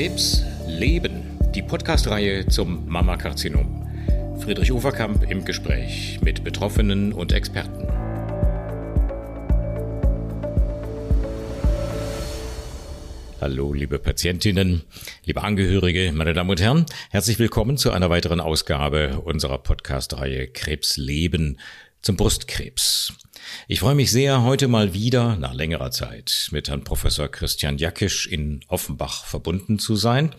Krebs Leben, die Podcast-Reihe zum Mammakarzinom. Friedrich Uferkamp im Gespräch mit Betroffenen und Experten. Hallo, liebe Patientinnen, liebe Angehörige, meine Damen und Herren, herzlich willkommen zu einer weiteren Ausgabe unserer Podcast-Reihe Krebs Leben zum Brustkrebs. Ich freue mich sehr, heute mal wieder nach längerer Zeit mit Herrn Professor Christian Jackisch in Offenbach verbunden zu sein.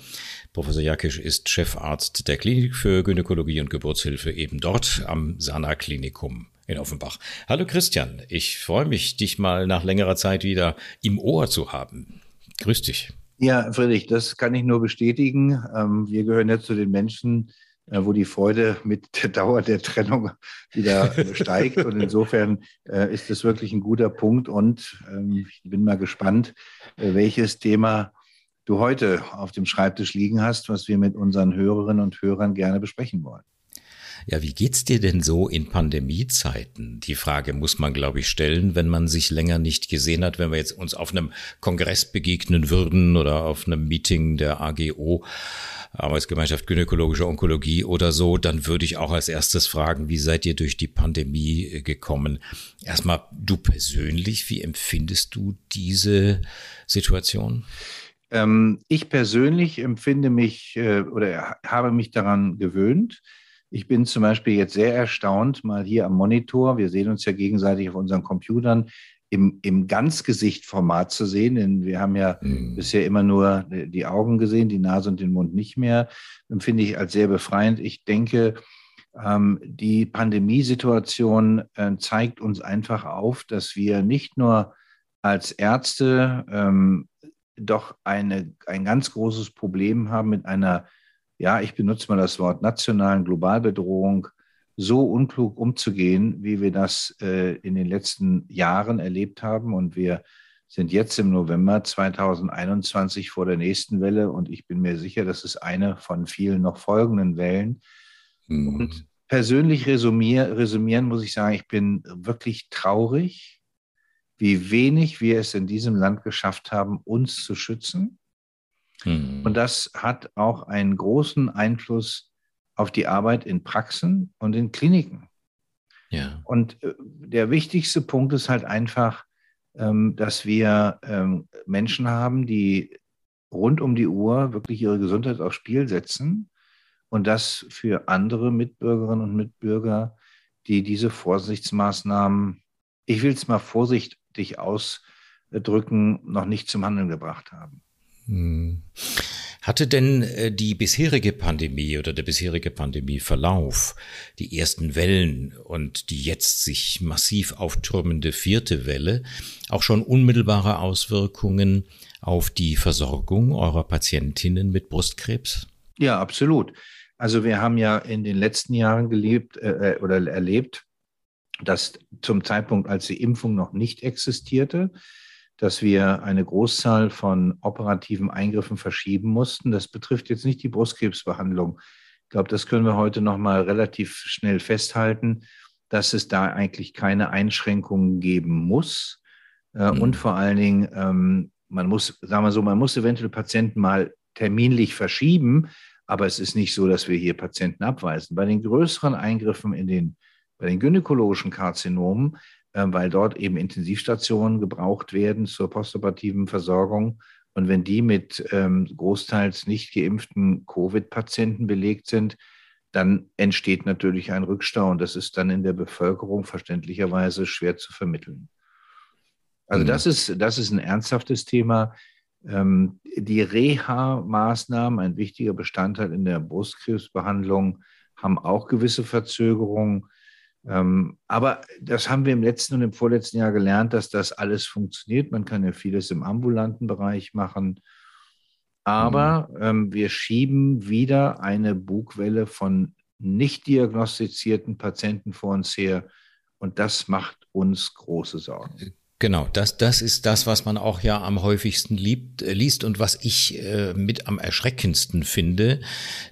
Professor Jackisch ist Chefarzt der Klinik für Gynäkologie und Geburtshilfe eben dort am Sana Klinikum in Offenbach. Hallo Christian, ich freue mich, dich mal nach längerer Zeit wieder im Ohr zu haben. Grüß dich. Ja, Friedrich, das kann ich nur bestätigen. Ähm, wir gehören ja zu den Menschen, wo die Freude mit der Dauer der Trennung wieder steigt. Und insofern äh, ist es wirklich ein guter Punkt. Und ähm, ich bin mal gespannt, äh, welches Thema du heute auf dem Schreibtisch liegen hast, was wir mit unseren Hörerinnen und Hörern gerne besprechen wollen. Ja, wie geht's dir denn so in Pandemiezeiten? Die Frage muss man, glaube ich, stellen, wenn man sich länger nicht gesehen hat. Wenn wir jetzt uns auf einem Kongress begegnen würden oder auf einem Meeting der AGO, Arbeitsgemeinschaft Gynäkologische Onkologie oder so, dann würde ich auch als erstes fragen, wie seid ihr durch die Pandemie äh, gekommen? Erstmal du persönlich, wie empfindest du diese Situation? Ähm, ich persönlich empfinde mich äh, oder habe mich daran gewöhnt. Ich bin zum Beispiel jetzt sehr erstaunt, mal hier am Monitor, wir sehen uns ja gegenseitig auf unseren Computern, im, im Ganzgesichtformat zu sehen, denn wir haben ja mhm. bisher immer nur die Augen gesehen, die Nase und den Mund nicht mehr, empfinde ich als sehr befreiend. Ich denke, ähm, die Pandemiesituation äh, zeigt uns einfach auf, dass wir nicht nur als Ärzte ähm, doch eine, ein ganz großes Problem haben mit einer, ja, ich benutze mal das Wort nationalen Globalbedrohung, so unklug umzugehen, wie wir das äh, in den letzten Jahren erlebt haben. Und wir sind jetzt im November 2021 vor der nächsten Welle und ich bin mir sicher, das ist eine von vielen noch folgenden Wellen. Mhm. Und persönlich resümier, resümieren muss ich sagen, ich bin wirklich traurig, wie wenig wir es in diesem Land geschafft haben, uns zu schützen. Mhm. Und das hat auch einen großen Einfluss auf die Arbeit in Praxen und in Kliniken. Ja. Und äh, der wichtigste Punkt ist halt einfach, ähm, dass wir ähm, Menschen haben, die rund um die Uhr wirklich ihre Gesundheit aufs Spiel setzen und das für andere Mitbürgerinnen und Mitbürger, die diese Vorsichtsmaßnahmen, ich will es mal vorsichtig ausdrücken, noch nicht zum Handeln gebracht haben. Hatte denn äh, die bisherige Pandemie oder der bisherige Pandemieverlauf, die ersten Wellen und die jetzt sich massiv auftürmende vierte Welle auch schon unmittelbare Auswirkungen auf die Versorgung eurer Patientinnen mit Brustkrebs? Ja, absolut. Also wir haben ja in den letzten Jahren gelebt äh, äh oder erlebt, dass zum Zeitpunkt, als die Impfung noch nicht existierte, dass wir eine Großzahl von operativen Eingriffen verschieben mussten. Das betrifft jetzt nicht die Brustkrebsbehandlung. Ich glaube, das können wir heute noch mal relativ schnell festhalten, dass es da eigentlich keine Einschränkungen geben muss. Mhm. Und vor allen Dingen, ähm, man muss, sagen wir so, man muss eventuell Patienten mal terminlich verschieben, aber es ist nicht so, dass wir hier Patienten abweisen. Bei den größeren Eingriffen in den, bei den gynäkologischen Karzinomen weil dort eben Intensivstationen gebraucht werden zur postoperativen Versorgung. Und wenn die mit ähm, großteils nicht geimpften Covid-Patienten belegt sind, dann entsteht natürlich ein Rückstau und das ist dann in der Bevölkerung verständlicherweise schwer zu vermitteln. Also mhm. das, ist, das ist ein ernsthaftes Thema. Ähm, die Reha-Maßnahmen, ein wichtiger Bestandteil in der Brustkrebsbehandlung, haben auch gewisse Verzögerungen. Ähm, aber das haben wir im letzten und im vorletzten Jahr gelernt, dass das alles funktioniert. Man kann ja vieles im ambulanten Bereich machen. Aber mhm. ähm, wir schieben wieder eine Bugwelle von nicht diagnostizierten Patienten vor uns her. Und das macht uns große Sorgen. Genau, das, das ist das, was man auch ja am häufigsten liebt, äh, liest und was ich äh, mit am erschreckendsten finde,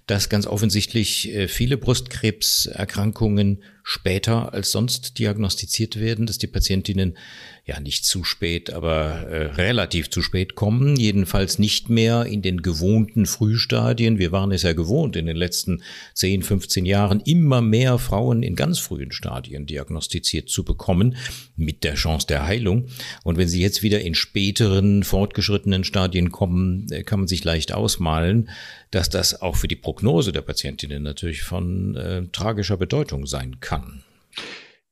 dass ganz offensichtlich äh, viele Brustkrebserkrankungen später als sonst diagnostiziert werden, dass die Patientinnen ja nicht zu spät, aber äh, relativ zu spät kommen, jedenfalls nicht mehr in den gewohnten Frühstadien. Wir waren es ja gewohnt, in den letzten 10, 15 Jahren immer mehr Frauen in ganz frühen Stadien diagnostiziert zu bekommen, mit der Chance der Heilung. Und wenn sie jetzt wieder in späteren, fortgeschrittenen Stadien kommen, äh, kann man sich leicht ausmalen, dass das auch für die Prognose der Patientinnen natürlich von äh, tragischer Bedeutung sein kann.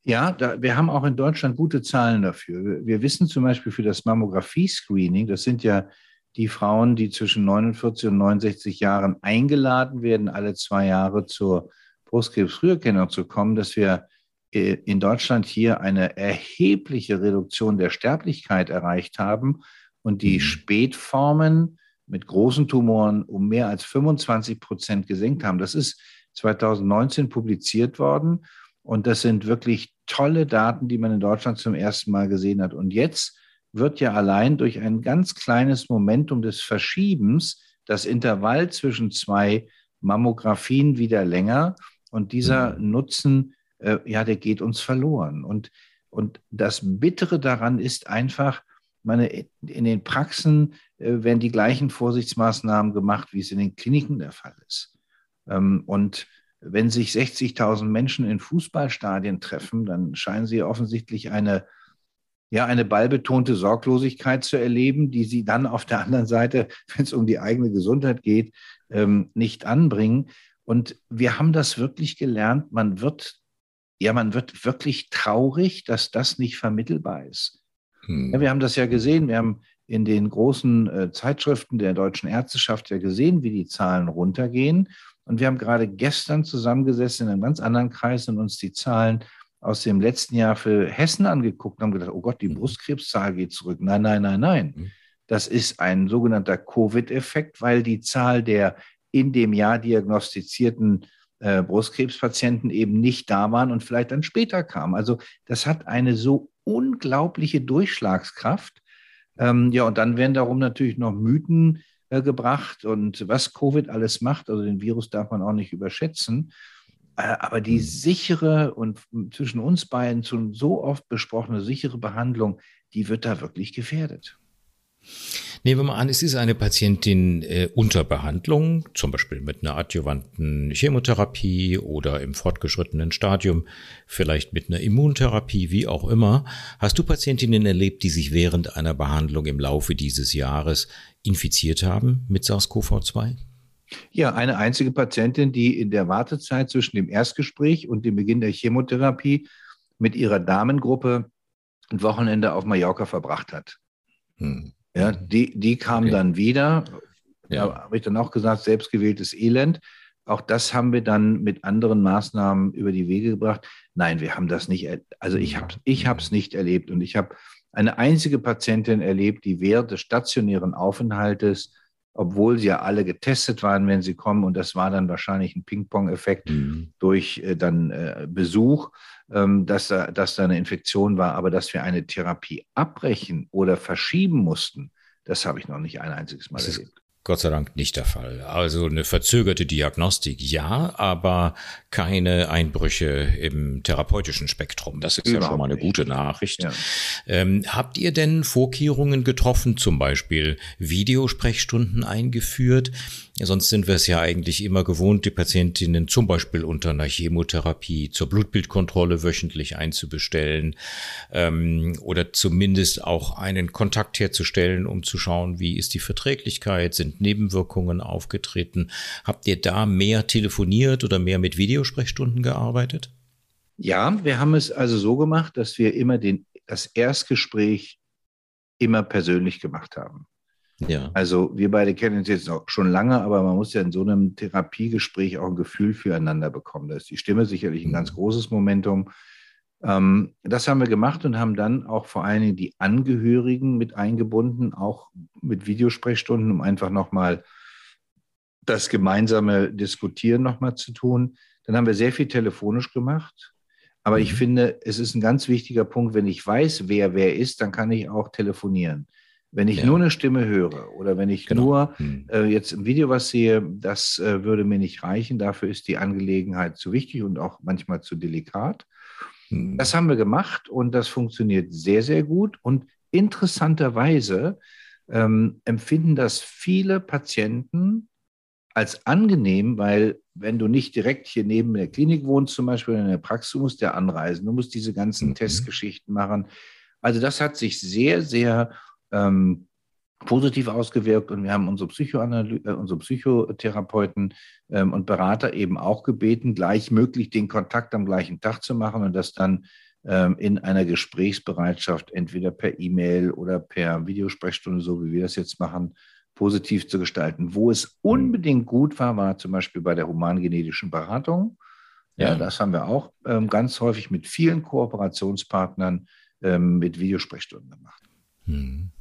Ja, da, wir haben auch in Deutschland gute Zahlen dafür. Wir, wir wissen zum Beispiel für das Mammographie-Screening, das sind ja die Frauen, die zwischen 49 und 69 Jahren eingeladen werden, alle zwei Jahre zur Brustkrebsfrüherkennung zu kommen, dass wir äh, in Deutschland hier eine erhebliche Reduktion der Sterblichkeit erreicht haben und die mhm. Spätformen mit großen Tumoren um mehr als 25 Prozent gesenkt haben. Das ist 2019 publiziert worden und das sind wirklich tolle Daten, die man in Deutschland zum ersten Mal gesehen hat. Und jetzt wird ja allein durch ein ganz kleines Momentum des Verschiebens das Intervall zwischen zwei Mammografien wieder länger. Und dieser mhm. Nutzen, äh, ja, der geht uns verloren. Und, und das Bittere daran ist einfach, meine, in den Praxen werden die gleichen Vorsichtsmaßnahmen gemacht, wie es in den Kliniken der Fall ist. Ähm, und wenn sich 60.000 Menschen in Fußballstadien treffen, dann scheinen sie offensichtlich eine, ja, eine ballbetonte Sorglosigkeit zu erleben, die sie dann auf der anderen Seite, wenn es um die eigene Gesundheit geht, ähm, nicht anbringen. Und wir haben das wirklich gelernt. Man wird, ja, man wird wirklich traurig, dass das nicht vermittelbar ist. Hm. Ja, wir haben das ja gesehen. Wir haben in den großen äh, Zeitschriften der deutschen Ärzteschaft ja gesehen, wie die Zahlen runtergehen. Und wir haben gerade gestern zusammengesessen in einem ganz anderen Kreis und uns die Zahlen aus dem letzten Jahr für Hessen angeguckt und haben gedacht, oh Gott, die mhm. Brustkrebszahl geht zurück. Nein, nein, nein, nein. Mhm. Das ist ein sogenannter Covid-Effekt, weil die Zahl der in dem Jahr diagnostizierten äh, Brustkrebspatienten eben nicht da waren und vielleicht dann später kam. Also das hat eine so unglaubliche Durchschlagskraft. Ähm, ja, und dann werden darum natürlich noch Mythen äh, gebracht und was Covid alles macht. Also den Virus darf man auch nicht überschätzen. Äh, aber die hm. sichere und zwischen uns beiden so oft besprochene sichere Behandlung, die wird da wirklich gefährdet. Nehmen wir mal an, es ist eine Patientin äh, unter Behandlung, zum Beispiel mit einer adjuvanten Chemotherapie oder im fortgeschrittenen Stadium, vielleicht mit einer Immuntherapie, wie auch immer. Hast du Patientinnen erlebt, die sich während einer Behandlung im Laufe dieses Jahres infiziert haben mit SARS-CoV-2? Ja, eine einzige Patientin, die in der Wartezeit zwischen dem Erstgespräch und dem Beginn der Chemotherapie mit ihrer Damengruppe ein Wochenende auf Mallorca verbracht hat. Hm. Ja, die, die kam okay. dann wieder. Ja. Da habe ich dann auch gesagt, selbstgewähltes Elend. Auch das haben wir dann mit anderen Maßnahmen über die Wege gebracht. Nein, wir haben das nicht, also ich habe ich es nicht erlebt und ich habe eine einzige Patientin erlebt, die während des stationären Aufenthaltes, obwohl sie ja alle getestet waren, wenn sie kommen, und das war dann wahrscheinlich ein Ping-Pong-Effekt mhm. durch äh, dann äh, Besuch, dass, da, dass da eine Infektion war, aber dass wir eine Therapie abbrechen oder verschieben mussten, das habe ich noch nicht ein einziges Mal erlebt. Gott sei Dank nicht der Fall. Also eine verzögerte Diagnostik ja, aber keine Einbrüche im therapeutischen Spektrum. Das ist Überhaupt ja schon mal eine nicht. gute Nachricht. Ja. Ähm, habt ihr denn Vorkehrungen getroffen, zum Beispiel Videosprechstunden eingeführt? Sonst sind wir es ja eigentlich immer gewohnt, die Patientinnen zum Beispiel unter einer Chemotherapie zur Blutbildkontrolle wöchentlich einzubestellen ähm, oder zumindest auch einen Kontakt herzustellen, um zu schauen, wie ist die Verträglichkeit, sind Nebenwirkungen aufgetreten. Habt ihr da mehr telefoniert oder mehr mit Videosprechstunden gearbeitet? Ja, wir haben es also so gemacht, dass wir immer den, das Erstgespräch immer persönlich gemacht haben. Ja. Also wir beide kennen uns jetzt auch schon lange, aber man muss ja in so einem Therapiegespräch auch ein Gefühl füreinander bekommen. Da ist die Stimme sicherlich ein ganz mhm. großes Momentum. Ähm, das haben wir gemacht und haben dann auch vor allen Dingen die Angehörigen mit eingebunden, auch mit Videosprechstunden, um einfach nochmal das gemeinsame Diskutieren nochmal zu tun. Dann haben wir sehr viel telefonisch gemacht. Aber ich mhm. finde, es ist ein ganz wichtiger Punkt, wenn ich weiß, wer wer ist, dann kann ich auch telefonieren. Wenn ich ja. nur eine Stimme höre oder wenn ich genau. nur hm. äh, jetzt im Video was sehe, das äh, würde mir nicht reichen. Dafür ist die Angelegenheit zu wichtig und auch manchmal zu delikat. Hm. Das haben wir gemacht und das funktioniert sehr, sehr gut. Und interessanterweise ähm, empfinden das viele Patienten als angenehm, weil wenn du nicht direkt hier neben der Klinik wohnst, zum Beispiel in der Praxis, du musst ja anreisen, du musst diese ganzen mhm. Testgeschichten machen. Also das hat sich sehr, sehr ähm, positiv ausgewirkt und wir haben unsere, Psychoanaly äh, unsere Psychotherapeuten ähm, und Berater eben auch gebeten, gleich möglich den Kontakt am gleichen Tag zu machen und das dann ähm, in einer Gesprächsbereitschaft entweder per E-Mail oder per Videosprechstunde, so wie wir das jetzt machen, positiv zu gestalten. Wo es unbedingt gut war, war zum Beispiel bei der humangenetischen Beratung. Ja, ja das haben wir auch ähm, ganz häufig mit vielen Kooperationspartnern ähm, mit Videosprechstunden gemacht. Hm.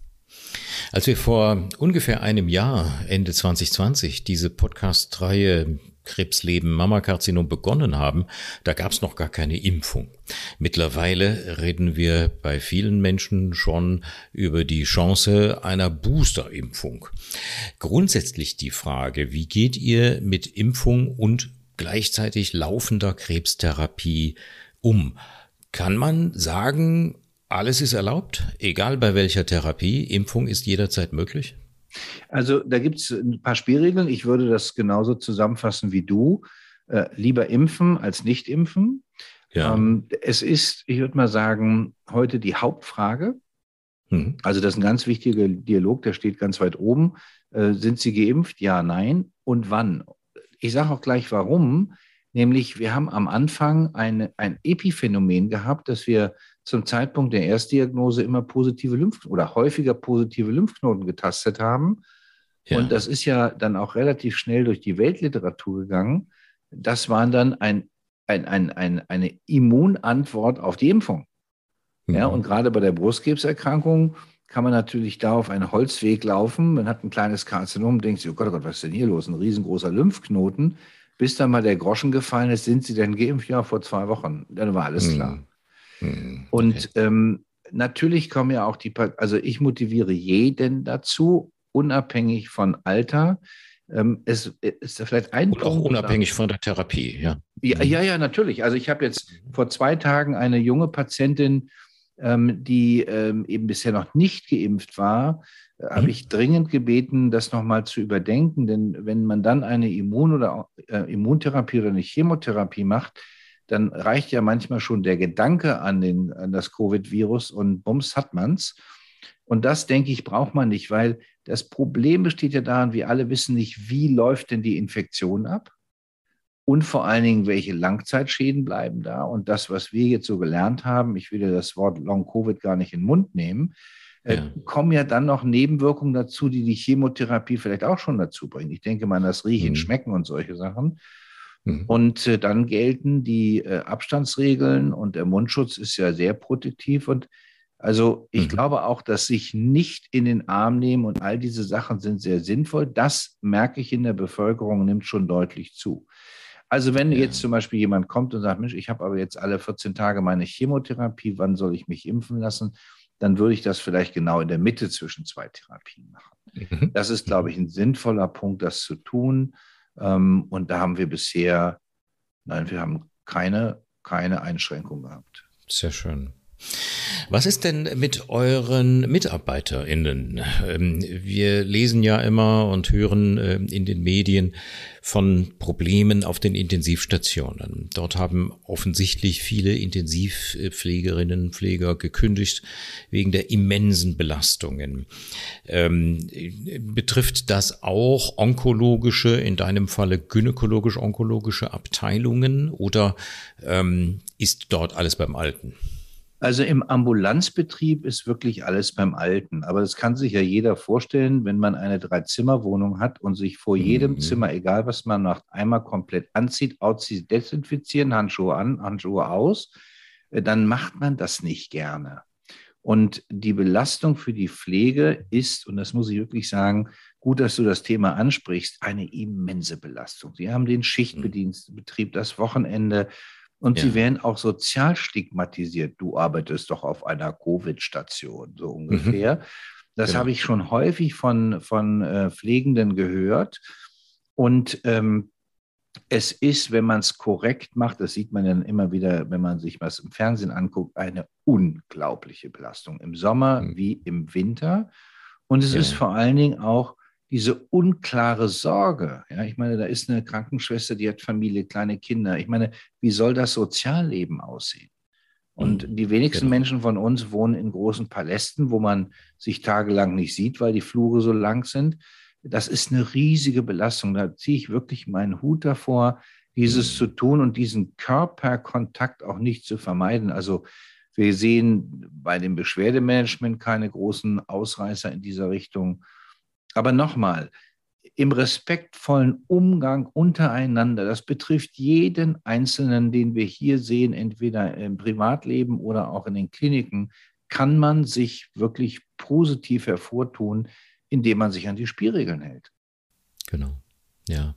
Als wir vor ungefähr einem Jahr, Ende 2020, diese Podcast-Reihe Krebsleben Mammakarzinom begonnen haben, da gab es noch gar keine Impfung. Mittlerweile reden wir bei vielen Menschen schon über die Chance einer Boosterimpfung. Grundsätzlich die Frage, wie geht ihr mit Impfung und gleichzeitig laufender Krebstherapie um? Kann man sagen, alles ist erlaubt, egal bei welcher Therapie. Impfung ist jederzeit möglich? Also da gibt es ein paar Spielregeln. Ich würde das genauso zusammenfassen wie du. Äh, lieber impfen als nicht impfen. Ja. Ähm, es ist, ich würde mal sagen, heute die Hauptfrage. Mhm. Also das ist ein ganz wichtiger Dialog, der steht ganz weit oben. Äh, sind Sie geimpft? Ja, nein. Und wann? Ich sage auch gleich warum. Nämlich, wir haben am Anfang eine, ein Epiphänomen gehabt, dass wir zum Zeitpunkt der Erstdiagnose immer positive Lymph oder häufiger positive Lymphknoten getastet haben. Ja. Und das ist ja dann auch relativ schnell durch die Weltliteratur gegangen. Das war dann ein, ein, ein, ein, eine Immunantwort auf die Impfung. Mhm. Ja, und gerade bei der Brustkrebserkrankung kann man natürlich da auf einen Holzweg laufen. Man hat ein kleines Karzinom, denkt sich, oh Gott, oh Gott, was ist denn hier los? Ein riesengroßer Lymphknoten. Bis dann mal der Groschen gefallen ist, sind Sie denn geimpft? Ja, vor zwei Wochen. Dann war alles mhm. klar. Mhm. Und ähm, natürlich kommen ja auch die, also ich motiviere jeden dazu, unabhängig von Alter. Ähm, es ist vielleicht ein Und auch unabhängig von der Therapie, ja. Ja, ja, ja natürlich. Also ich habe jetzt vor zwei Tagen eine junge Patientin, ähm, die ähm, eben bisher noch nicht geimpft war, äh, mhm. habe ich dringend gebeten, das nochmal zu überdenken. Denn wenn man dann eine Immun- oder äh, Immuntherapie oder eine Chemotherapie macht, dann reicht ja manchmal schon der Gedanke an, den, an das Covid-Virus und bums hat man's. Und das, denke ich, braucht man nicht, weil das Problem besteht ja daran, wir alle wissen nicht, wie läuft denn die Infektion ab und vor allen Dingen, welche Langzeitschäden bleiben da. Und das, was wir jetzt so gelernt haben, ich will ja das Wort Long-Covid gar nicht in den Mund nehmen, äh, ja. kommen ja dann noch Nebenwirkungen dazu, die die Chemotherapie vielleicht auch schon dazu bringen. Ich denke mal, das Riechen, mhm. Schmecken und solche Sachen. Mhm. Und äh, dann gelten die äh, Abstandsregeln und der Mundschutz ist ja sehr protektiv. Und also ich mhm. glaube auch, dass sich nicht in den Arm nehmen und all diese Sachen sind sehr sinnvoll. Das merke ich in der Bevölkerung, nimmt schon deutlich zu. Also wenn ja. jetzt zum Beispiel jemand kommt und sagt, Mensch, ich habe aber jetzt alle 14 Tage meine Chemotherapie, wann soll ich mich impfen lassen? Dann würde ich das vielleicht genau in der Mitte zwischen zwei Therapien machen. Mhm. Das ist, glaube ich, ein sinnvoller Punkt, das zu tun. Ähm, und da haben wir bisher, nein, wir haben keine, keine Einschränkung gehabt. Sehr schön. Was ist denn mit euren MitarbeiterInnen? Ähm, wir lesen ja immer und hören ähm, in den Medien von Problemen auf den Intensivstationen. Dort haben offensichtlich viele Intensivpflegerinnen Pfleger gekündigt wegen der immensen Belastungen. Ähm, betrifft das auch onkologische, in deinem Falle gynäkologisch-onkologische Abteilungen oder ist dort alles beim Alten? Also im Ambulanzbetrieb ist wirklich alles beim Alten. Aber das kann sich ja jeder vorstellen, wenn man eine Drei-Zimmer-Wohnung hat und sich vor jedem mhm. Zimmer, egal was man macht, einmal komplett anzieht, auszieht, desinfizieren, Handschuhe an, Handschuhe aus, äh, dann macht man das nicht gerne. Und die Belastung für die Pflege ist, und das muss ich wirklich sagen, gut, dass du das Thema ansprichst, eine immense Belastung. Sie haben den Schichtbetrieb, das Wochenende, und ja. sie werden auch sozial stigmatisiert. Du arbeitest doch auf einer Covid-Station, so mhm. ungefähr. Mhm. Das genau. habe ich schon häufig von, von äh, Pflegenden gehört. Und ähm, es ist, wenn man es korrekt macht, das sieht man dann immer wieder, wenn man sich was im Fernsehen anguckt, eine unglaubliche Belastung im Sommer mhm. wie im Winter. Und es ja. ist vor allen Dingen auch diese unklare Sorge. Ja, ich meine, da ist eine Krankenschwester, die hat Familie, kleine Kinder. Ich meine, wie soll das Sozialleben aussehen? Und mhm. die wenigsten genau. Menschen von uns wohnen in großen Palästen, wo man sich tagelang nicht sieht, weil die Flure so lang sind. Das ist eine riesige Belastung. Da ziehe ich wirklich meinen Hut davor, dieses mhm. zu tun und diesen Körperkontakt auch nicht zu vermeiden. Also wir sehen bei dem Beschwerdemanagement keine großen Ausreißer in dieser Richtung. Aber nochmal, im respektvollen Umgang untereinander, das betrifft jeden Einzelnen, den wir hier sehen, entweder im Privatleben oder auch in den Kliniken, kann man sich wirklich positiv hervortun, indem man sich an die Spielregeln hält. Genau, ja.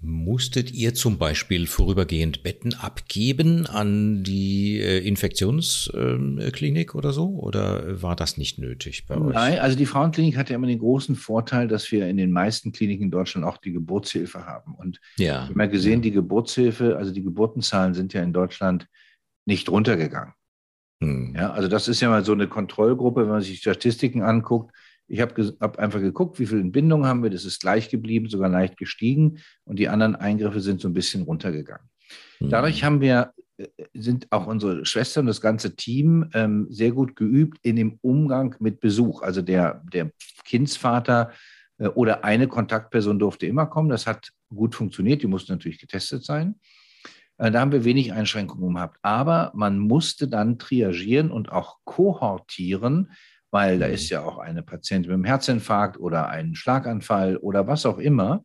Musstet ihr zum Beispiel vorübergehend Betten abgeben an die äh, Infektionsklinik oder so? Oder war das nicht nötig bei euch? Nein, also die Frauenklinik hat ja immer den großen Vorteil, dass wir in den meisten Kliniken in Deutschland auch die Geburtshilfe haben. Und ja. wir haben ja gesehen, die Geburtshilfe, also die Geburtenzahlen sind ja in Deutschland nicht runtergegangen. Hm. Ja, also das ist ja mal so eine Kontrollgruppe, wenn man sich Statistiken anguckt ich habe hab einfach geguckt, wie viele Entbindungen haben wir. Das ist gleich geblieben, sogar leicht gestiegen. Und die anderen Eingriffe sind so ein bisschen runtergegangen. Mhm. Dadurch haben wir, äh, sind auch unsere Schwestern, das ganze Team ähm, sehr gut geübt in dem Umgang mit Besuch. Also der, der Kindsvater äh, oder eine Kontaktperson durfte immer kommen. Das hat gut funktioniert. Die mussten natürlich getestet sein. Äh, da haben wir wenig Einschränkungen gehabt. Aber man musste dann triagieren und auch kohortieren, weil da ist mhm. ja auch eine Patientin mit einem Herzinfarkt oder einen Schlaganfall oder was auch immer.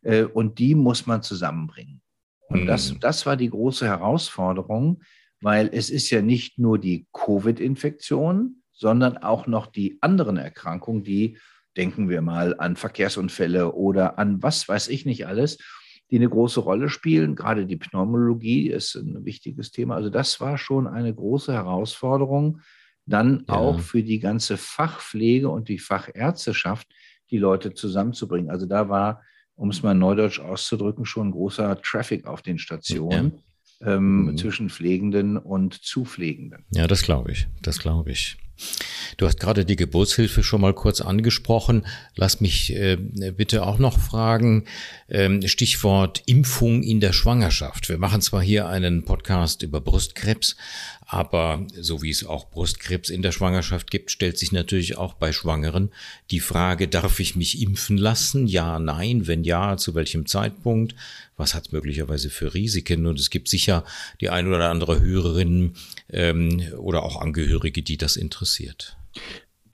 Äh, und die muss man zusammenbringen. Und mhm. das, das war die große Herausforderung, weil es ist ja nicht nur die Covid-Infektion, sondern auch noch die anderen Erkrankungen, die, denken wir mal, an Verkehrsunfälle oder an was weiß ich nicht alles, die eine große Rolle spielen. Gerade die Pneumologie ist ein wichtiges Thema. Also das war schon eine große Herausforderung, dann ja. auch für die ganze Fachpflege und die Fachärzteschaft die Leute zusammenzubringen. Also da war, um es mal neudeutsch auszudrücken, schon großer Traffic auf den Stationen ja. ähm, mhm. zwischen Pflegenden und Zupflegenden. Ja, das glaube ich. Das glaube ich. Du hast gerade die Geburtshilfe schon mal kurz angesprochen. Lass mich äh, bitte auch noch fragen, ähm, Stichwort Impfung in der Schwangerschaft. Wir machen zwar hier einen Podcast über Brustkrebs, aber so wie es auch Brustkrebs in der Schwangerschaft gibt, stellt sich natürlich auch bei Schwangeren die Frage, darf ich mich impfen lassen? Ja, nein. Wenn ja, zu welchem Zeitpunkt? Was hat es möglicherweise für Risiken? Und es gibt sicher die ein oder andere Hörerin ähm, oder auch Angehörige, die das interessiert.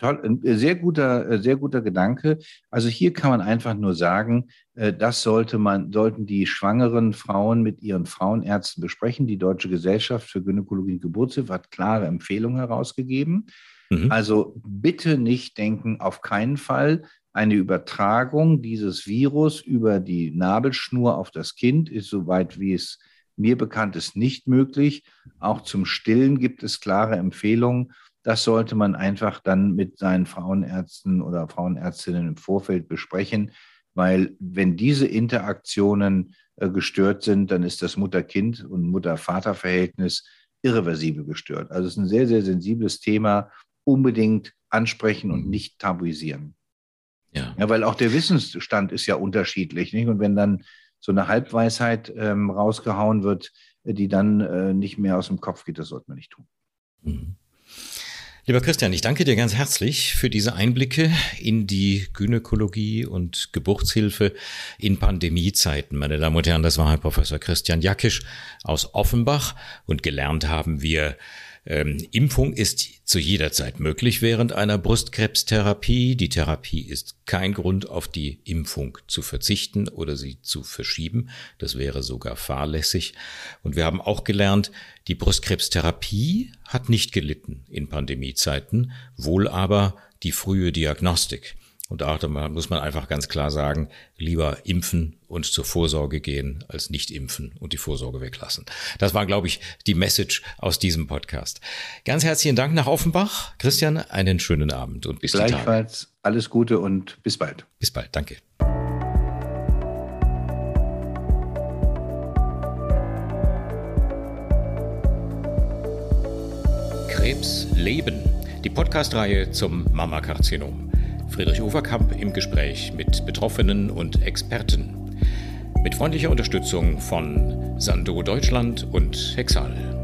Toll, ein sehr guter, sehr guter Gedanke. Also hier kann man einfach nur sagen, äh, das sollte man, sollten die schwangeren Frauen mit ihren Frauenärzten besprechen. Die Deutsche Gesellschaft für Gynäkologie und Geburtshilfe hat klare Empfehlungen herausgegeben. Mhm. Also bitte nicht denken, auf keinen Fall. Eine Übertragung dieses Virus über die Nabelschnur auf das Kind ist, soweit wie es mir bekannt ist, nicht möglich. Auch zum Stillen gibt es klare Empfehlungen. Das sollte man einfach dann mit seinen Frauenärzten oder Frauenärztinnen im Vorfeld besprechen, weil wenn diese Interaktionen äh, gestört sind, dann ist das Mutter-Kind- und Mutter-Vater-Verhältnis irreversibel gestört. Also es ist ein sehr, sehr sensibles Thema, unbedingt ansprechen und mhm. nicht tabuisieren. Ja. ja, weil auch der Wissensstand ist ja unterschiedlich. Nicht? Und wenn dann so eine Halbweisheit ähm, rausgehauen wird, die dann äh, nicht mehr aus dem Kopf geht, das sollte man nicht tun. Mhm. Lieber Christian, ich danke dir ganz herzlich für diese Einblicke in die Gynäkologie und Geburtshilfe in Pandemiezeiten. Meine Damen und Herren, das war Herr Professor Christian Jackisch aus Offenbach und gelernt haben wir, ähm, Impfung ist zu jeder Zeit möglich während einer Brustkrebstherapie. Die Therapie ist kein Grund, auf die Impfung zu verzichten oder sie zu verschieben. Das wäre sogar fahrlässig. Und wir haben auch gelernt, die Brustkrebstherapie hat nicht gelitten in Pandemiezeiten, wohl aber die frühe Diagnostik. Und da muss man einfach ganz klar sagen, lieber impfen und zur Vorsorge gehen, als nicht impfen und die Vorsorge weglassen. Das war, glaube ich, die Message aus diesem Podcast. Ganz herzlichen Dank nach Offenbach. Christian, einen schönen Abend und bis Gleichfalls alles Gute und bis bald. Bis bald, danke. Krebs leben. Die Podcastreihe zum Mammakarzinom. Friedrich Overkamp im Gespräch mit Betroffenen und Experten. Mit freundlicher Unterstützung von Sando Deutschland und Hexal.